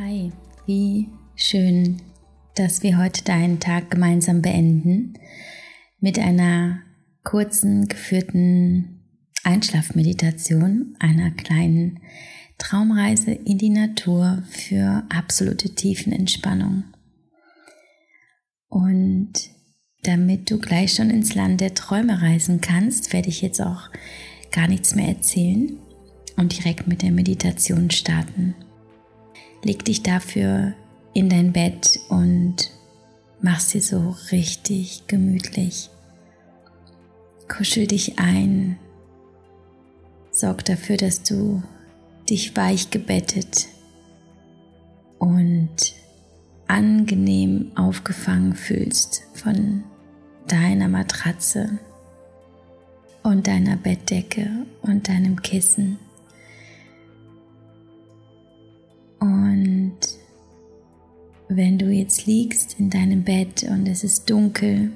Hi, wie schön, dass wir heute deinen Tag gemeinsam beenden mit einer kurzen geführten Einschlafmeditation, einer kleinen Traumreise in die Natur für absolute Tiefenentspannung. Und damit du gleich schon ins Land der Träume reisen kannst, werde ich jetzt auch gar nichts mehr erzählen und direkt mit der Meditation starten. Leg dich dafür in dein Bett und mach sie so richtig gemütlich. Kuschel dich ein. Sorg dafür, dass du dich weich gebettet und angenehm aufgefangen fühlst von deiner Matratze und deiner Bettdecke und deinem Kissen. Jetzt liegst in deinem Bett und es ist dunkel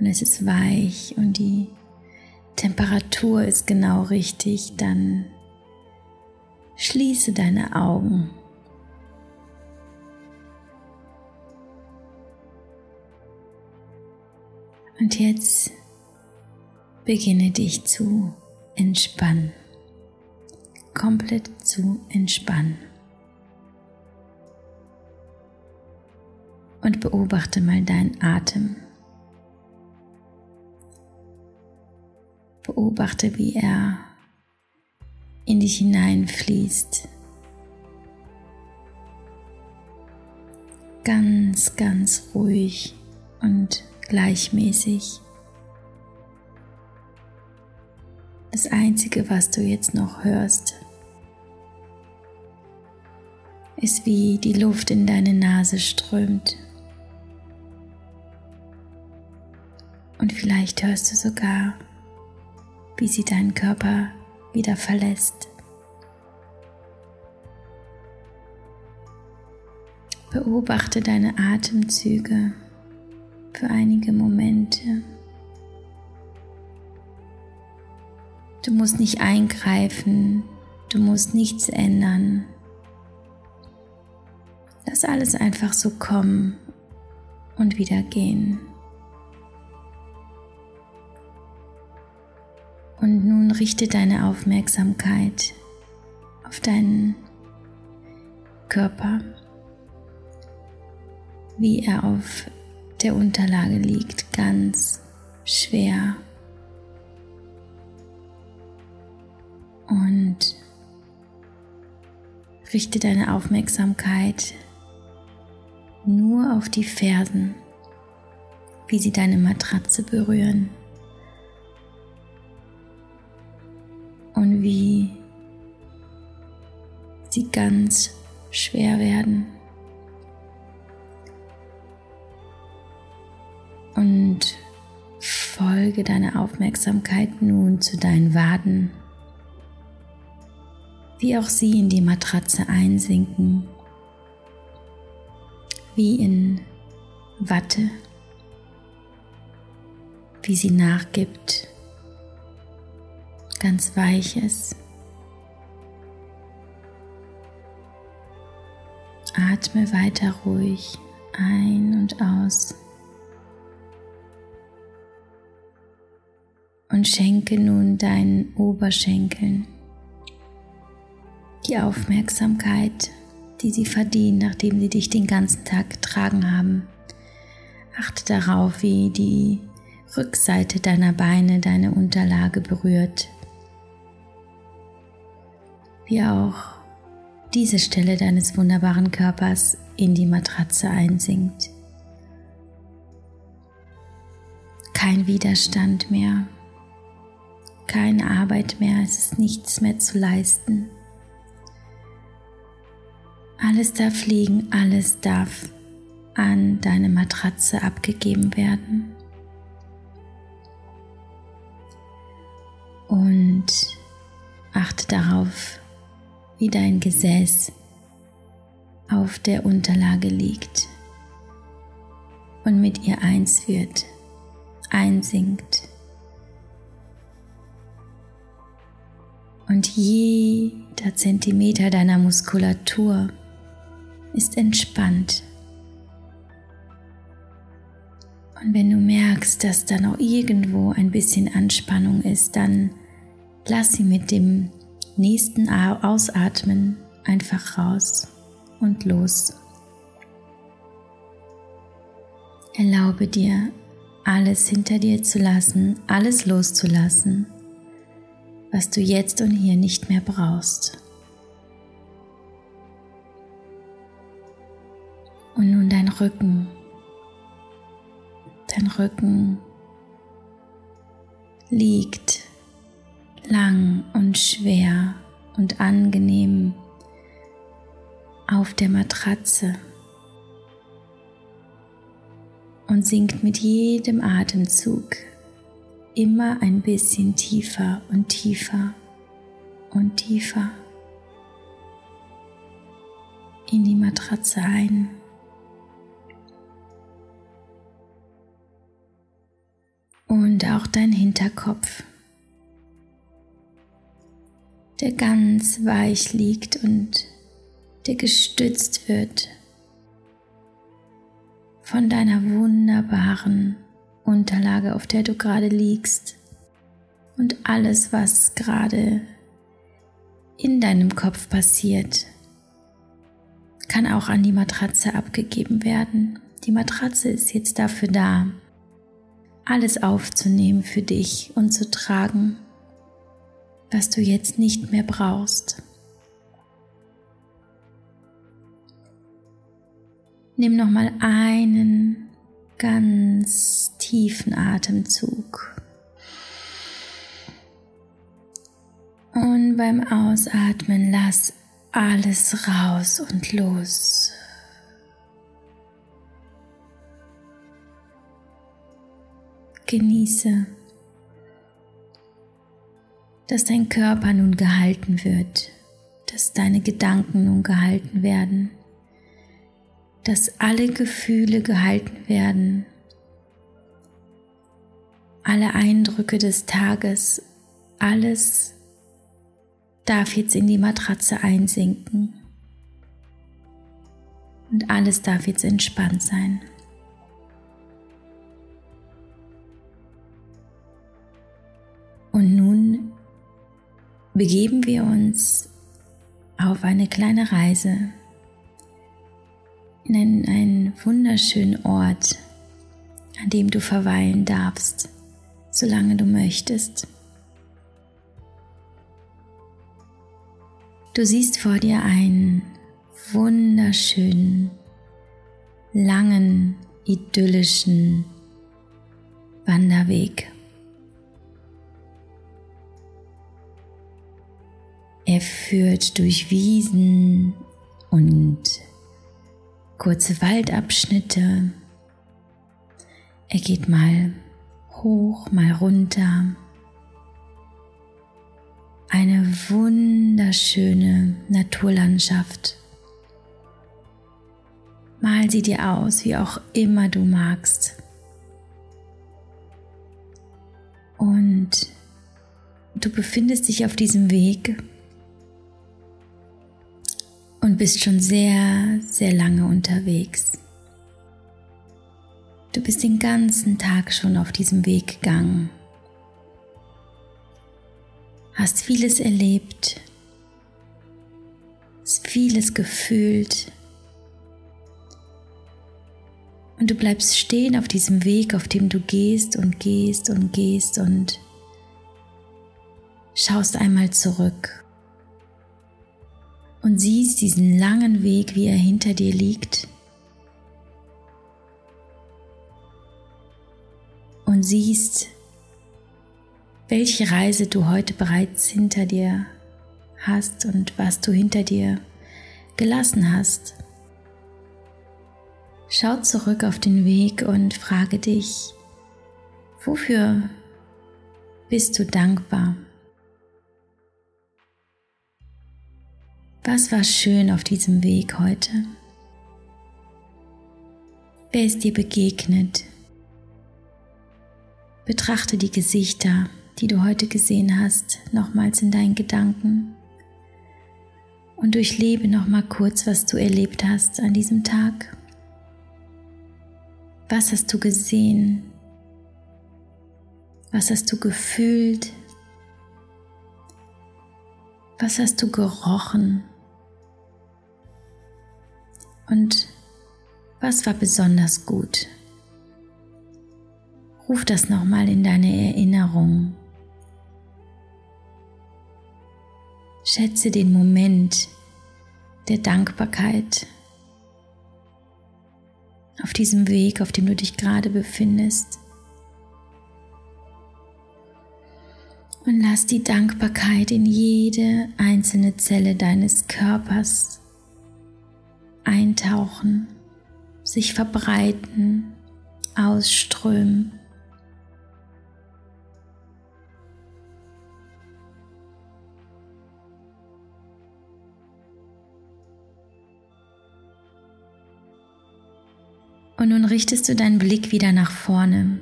und es ist weich und die Temperatur ist genau richtig, dann schließe deine Augen. Und jetzt beginne dich zu entspannen, komplett zu entspannen. Und beobachte mal deinen Atem. Beobachte, wie er in dich hineinfließt. Ganz, ganz ruhig und gleichmäßig. Das Einzige, was du jetzt noch hörst, ist wie die Luft in deine Nase strömt. Und vielleicht hörst du sogar, wie sie deinen Körper wieder verlässt. Beobachte deine Atemzüge für einige Momente. Du musst nicht eingreifen, du musst nichts ändern. Lass alles einfach so kommen und wieder gehen. Und nun richte deine Aufmerksamkeit auf deinen Körper, wie er auf der Unterlage liegt, ganz schwer. Und richte deine Aufmerksamkeit nur auf die Fersen, wie sie deine Matratze berühren. Und wie sie ganz schwer werden. Und folge deiner Aufmerksamkeit nun zu deinen Waden, wie auch sie in die Matratze einsinken, wie in Watte, wie sie nachgibt ganz weich ist. Atme weiter ruhig ein und aus. Und schenke nun deinen Oberschenkeln die Aufmerksamkeit, die sie verdienen, nachdem sie dich den ganzen Tag getragen haben. Achte darauf, wie die Rückseite deiner Beine deine Unterlage berührt wie auch diese Stelle deines wunderbaren Körpers in die Matratze einsinkt. Kein Widerstand mehr, keine Arbeit mehr, es ist nichts mehr zu leisten. Alles darf liegen, alles darf an deine Matratze abgegeben werden. Und achte darauf, wie dein Gesäß auf der Unterlage liegt und mit ihr eins wird, einsinkt. Und jeder Zentimeter deiner Muskulatur ist entspannt. Und wenn du merkst, dass da noch irgendwo ein bisschen Anspannung ist, dann lass sie mit dem nächsten Ausatmen einfach raus und los. Erlaube dir, alles hinter dir zu lassen, alles loszulassen, was du jetzt und hier nicht mehr brauchst. Und nun dein Rücken. Dein Rücken liegt lang und schwer und angenehm auf der Matratze und sinkt mit jedem Atemzug immer ein bisschen tiefer und tiefer und tiefer in die Matratze ein. Und auch dein Hinterkopf, der ganz weich liegt und der gestützt wird von deiner wunderbaren Unterlage, auf der du gerade liegst und alles, was gerade in deinem Kopf passiert, kann auch an die Matratze abgegeben werden. Die Matratze ist jetzt dafür da, alles aufzunehmen für dich und zu tragen, was du jetzt nicht mehr brauchst. Nimm noch mal einen ganz tiefen Atemzug. Und beim Ausatmen lass alles raus und los. Genieße, dass dein Körper nun gehalten wird, dass deine Gedanken nun gehalten werden dass alle Gefühle gehalten werden, alle Eindrücke des Tages, alles darf jetzt in die Matratze einsinken und alles darf jetzt entspannt sein. Und nun begeben wir uns auf eine kleine Reise in einen, einen wunderschönen Ort, an dem du verweilen darfst, solange du möchtest. Du siehst vor dir einen wunderschönen, langen, idyllischen Wanderweg. Er führt durch Wiesen und kurze Waldabschnitte. Er geht mal hoch, mal runter. Eine wunderschöne Naturlandschaft. Mal sie dir aus, wie auch immer du magst. Und du befindest dich auf diesem Weg und bist schon sehr, sehr lange unterwegs. Du bist den ganzen Tag schon auf diesem Weg gegangen, hast vieles erlebt, vieles gefühlt. Und du bleibst stehen auf diesem Weg, auf dem du gehst und gehst und gehst und schaust einmal zurück und siehst diesen langen Weg, wie er hinter dir liegt. Und siehst, welche Reise du heute bereits hinter dir hast und was du hinter dir gelassen hast. Schau zurück auf den Weg und frage dich, wofür bist du dankbar? Was war schön auf diesem Weg heute? Wer ist dir begegnet? Betrachte die Gesichter, die du heute gesehen hast, nochmals in deinen Gedanken und durchlebe noch mal kurz, was du erlebt hast an diesem Tag. Was hast du gesehen? Was hast du gefühlt? Was hast du gerochen? Und was war besonders gut? Ruf das nochmal in deine Erinnerung. Schätze den Moment der Dankbarkeit auf diesem Weg, auf dem du dich gerade befindest. Und lass die Dankbarkeit in jede einzelne Zelle deines Körpers eintauchen, sich verbreiten, ausströmen. Und nun richtest du deinen Blick wieder nach vorne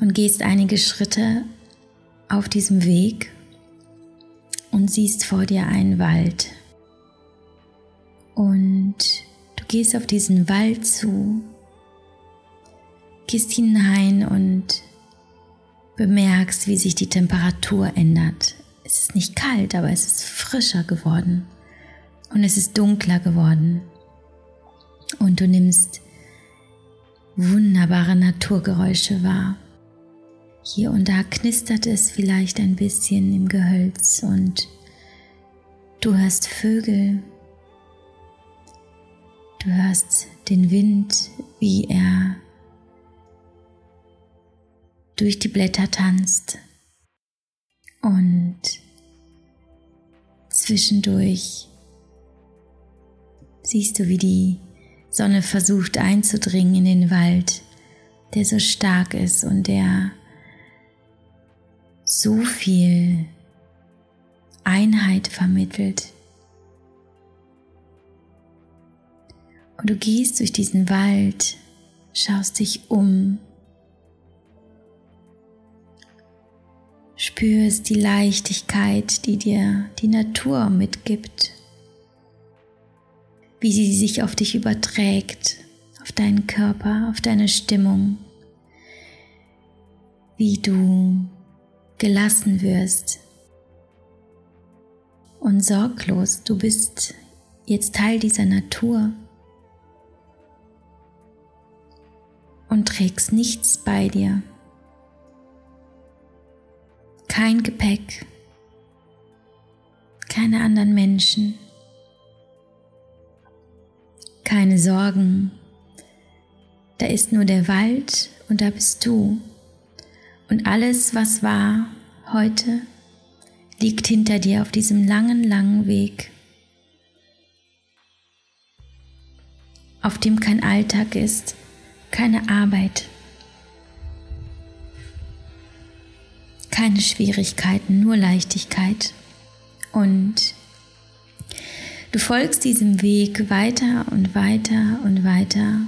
und gehst einige Schritte auf diesem Weg und siehst vor dir einen Wald. Gehst auf diesen Wald zu, gehst hinein und bemerkst, wie sich die Temperatur ändert. Es ist nicht kalt, aber es ist frischer geworden und es ist dunkler geworden und du nimmst wunderbare Naturgeräusche wahr. Hier und da knistert es vielleicht ein bisschen im Gehölz und du hörst Vögel, du hörst den Wind, wie er durch die Blätter tanzt und zwischendurch siehst du, wie die Sonne versucht einzudringen in den Wald, der so stark ist und der so viel Einheit vermittelt. Und du gehst durch diesen Wald, schaust dich um, spürst die Leichtigkeit, die dir die Natur mitgibt wie sie sich auf dich überträgt, auf deinen Körper, auf deine Stimmung, wie du gelassen wirst und sorglos. Du bist jetzt Teil dieser Natur und trägst nichts bei dir. Kein Gepäck, keine anderen Menschen keine Sorgen. Da ist nur der Wald und da bist du. Und alles, was war heute, liegt hinter dir auf diesem langen, langen Weg, auf dem kein Alltag ist, keine Arbeit, keine Schwierigkeiten, nur Leichtigkeit und Du folgst diesem Weg weiter und weiter und weiter.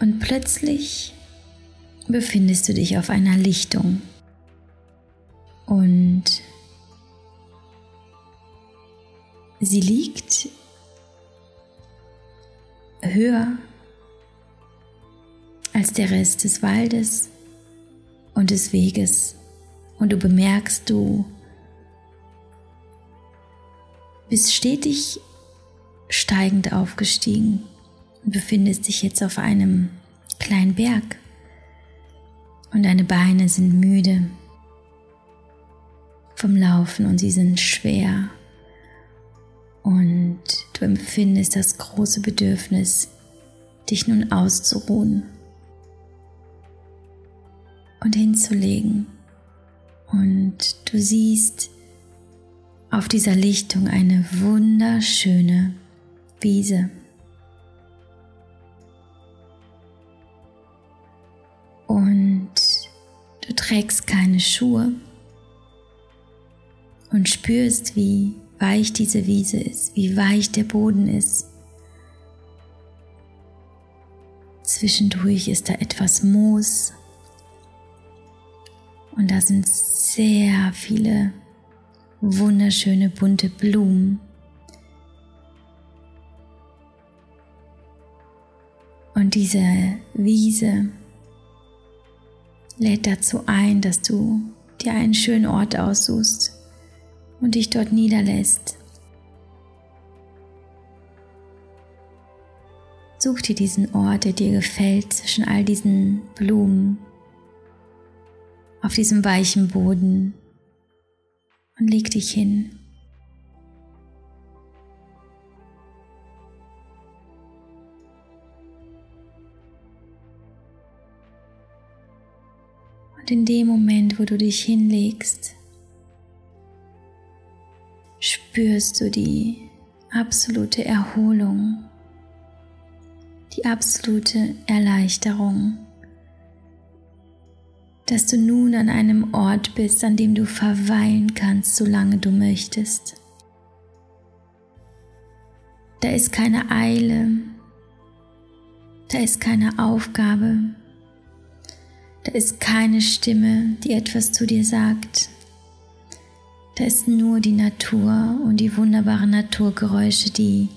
Und plötzlich befindest du dich auf einer Lichtung. Und sie liegt höher als der Rest des Waldes und des Weges. Und du bemerkst, du bist stetig steigend aufgestiegen und befindest dich jetzt auf einem kleinen Berg und deine Beine sind müde vom Laufen und sie sind schwer und du empfindest das große Bedürfnis, dich nun auszuruhen und hinzulegen und du siehst, auf dieser Lichtung eine wunderschöne Wiese. Und du trägst keine Schuhe und spürst, wie weich diese Wiese ist, wie weich der Boden ist. Zwischendurch ist da etwas Moos und da sind sehr viele wunderschöne bunte Blumen. Und diese Wiese lädt dazu ein, dass du dir einen schönen Ort aussuchst und dich dort niederlässt. Such dir diesen Ort, der dir gefällt, zwischen all diesen Blumen, auf diesem weichen Boden und leg dich hin. Und in dem Moment, wo du dich hinlegst, spürst du die absolute Erholung die absolute Erleichterung, dass du nun an einem Ort bist, an dem du verweilen kannst, solange du möchtest. Da ist keine Eile, da ist keine Aufgabe, da ist keine Stimme, die etwas zu dir sagt. Da ist nur die Natur und die wunderbaren Naturgeräusche, die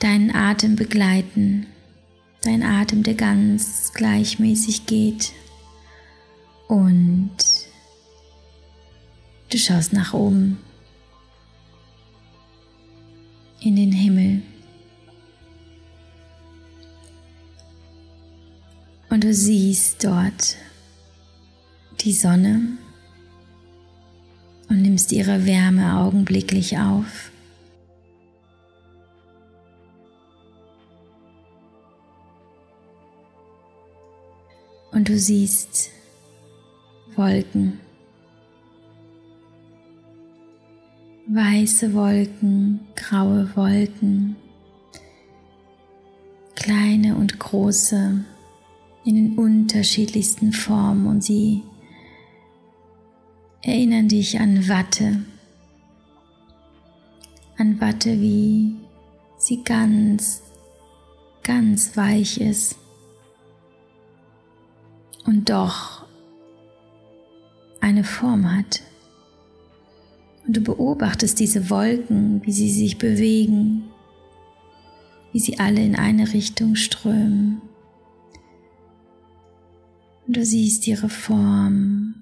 deinen Atem begleiten, dein Atem, der ganz gleichmäßig geht. Und du schaust nach oben in den Himmel. Und du siehst dort die Sonne und nimmst ihre Wärme augenblicklich auf. und du siehst Wolken, weiße Wolken, graue Wolken, kleine und große in den unterschiedlichsten Formen und sie erinnern dich an Watte, an Watte, wie sie ganz, ganz weich ist und doch eine Form hat. Und du beobachtest diese Wolken, wie sie sich bewegen, wie sie alle in eine Richtung strömen. Und du siehst ihre Form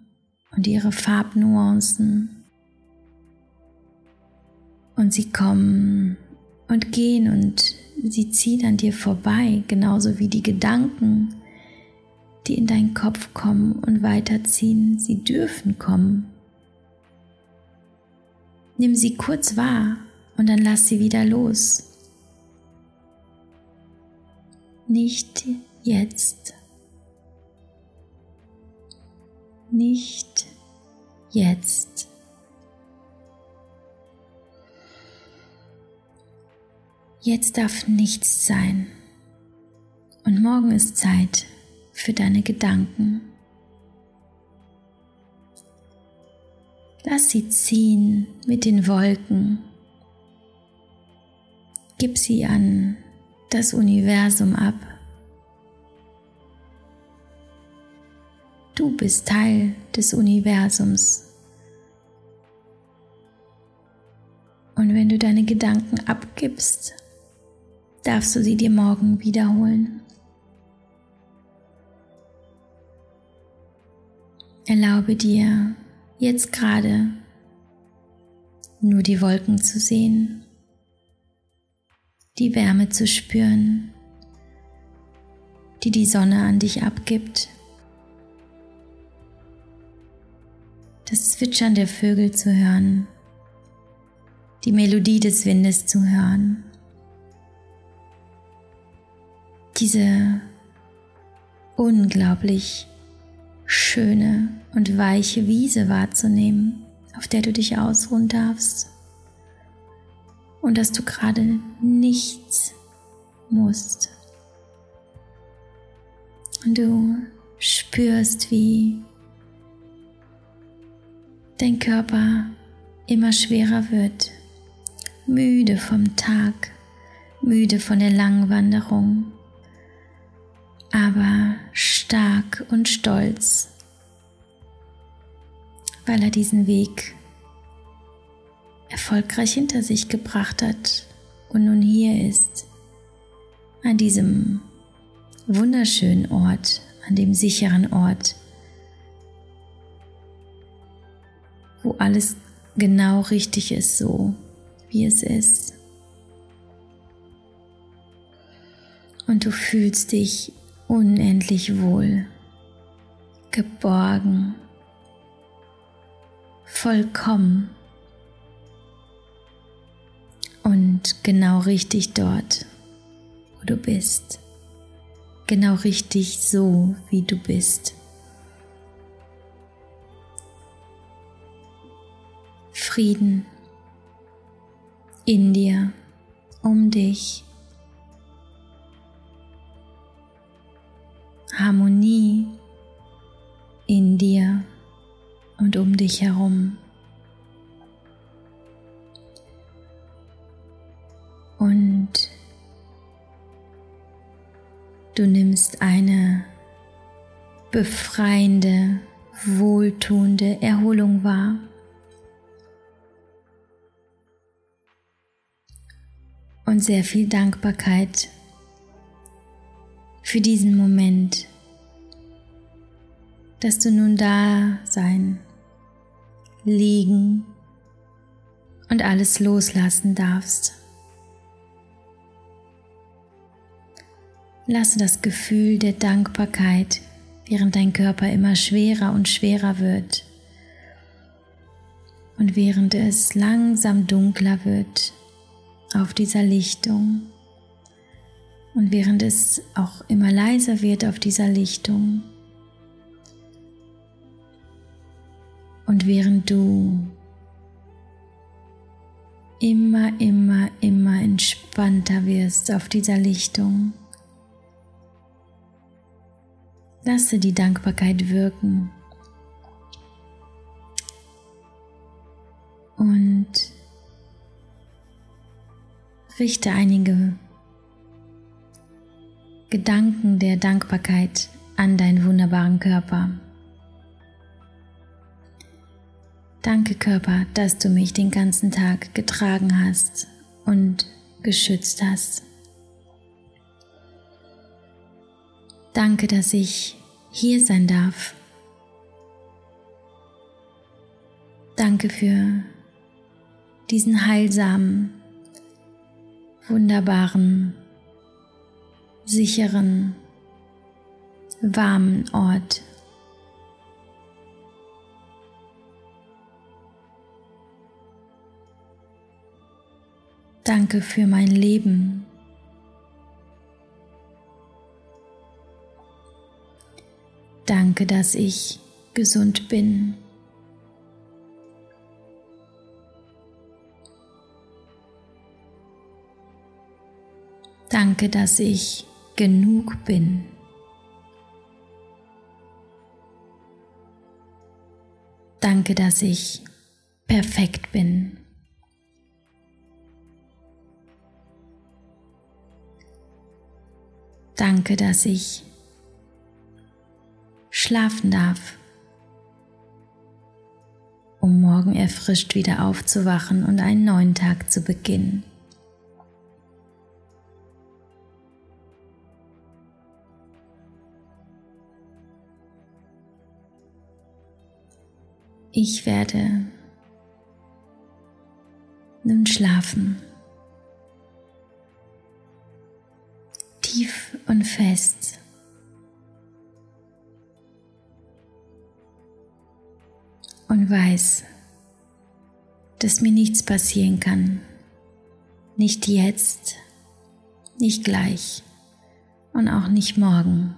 und ihre Farbnuancen. Und sie kommen und gehen und sie ziehen an dir vorbei, genauso wie die Gedanken, die in deinen Kopf kommen und weiterziehen, sie dürfen kommen. Nimm sie kurz wahr und dann lass sie wieder los. Nicht jetzt. Nicht jetzt. Jetzt darf nichts sein. Und morgen ist Zeit für deine Gedanken. Lass sie ziehen mit den Wolken. Gib sie an das Universum ab. Du bist Teil des Universums. Und wenn du deine Gedanken abgibst, darfst du sie dir morgen wiederholen. Erlaube dir jetzt gerade nur die Wolken zu sehen, die Wärme zu spüren, die die Sonne an dich abgibt, das Zwitschern der Vögel zu hören, die Melodie des Windes zu hören, diese unglaublich schöne und weiche Wiese wahrzunehmen, auf der du dich ausruhen darfst. Und dass du gerade nichts musst. Und du spürst, wie dein Körper immer schwerer wird, müde vom Tag, müde von der langen Wanderung, aber stark und stolz weil er diesen Weg erfolgreich hinter sich gebracht hat und nun hier ist, an diesem wunderschönen Ort, an dem sicheren Ort, wo alles genau richtig ist, so wie es ist. Und du fühlst dich unendlich wohl, geborgen, vollkommen und genau richtig dort, wo du bist. Genau richtig so, wie du bist. Frieden in dir, um dich. Harmonie in dir und um dich herum. Und du nimmst eine befreiende, wohltuende Erholung wahr. Und sehr viel Dankbarkeit für diesen Moment, dass du nun da sein, liegen und alles loslassen darfst. Lasse das Gefühl der Dankbarkeit, während dein Körper immer schwerer und schwerer wird und während es langsam dunkler wird auf dieser Lichtung. Und während es auch immer leiser wird auf dieser Lichtung. Und während du immer, immer, immer entspannter wirst auf dieser Lichtung, lasse die Dankbarkeit wirken. Und richte einige Gedanken der Dankbarkeit an deinen wunderbaren Körper. Danke Körper, dass du mich den ganzen Tag getragen hast und geschützt hast. Danke, dass ich hier sein darf. Danke für diesen heilsamen, wunderbaren sicheren, warmen Ort. Danke für mein Leben. Danke, dass ich gesund bin. Danke, dass ich genug bin. Danke, dass ich perfekt bin. Danke, dass ich schlafen darf, um morgen erfrischt wieder aufzuwachen und einen neuen Tag zu beginnen. Ich werde nun schlafen. Tief und fest. Und weiß, dass mir nichts passieren kann. Nicht jetzt, nicht gleich und auch nicht morgen.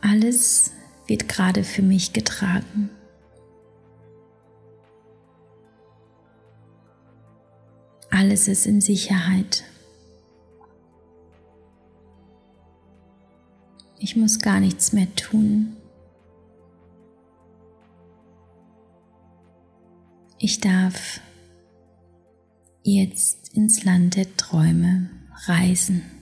Alles wird gerade für mich getragen. Alles ist in Sicherheit. Ich muss gar nichts mehr tun. Ich darf jetzt ins Land der Träume reisen.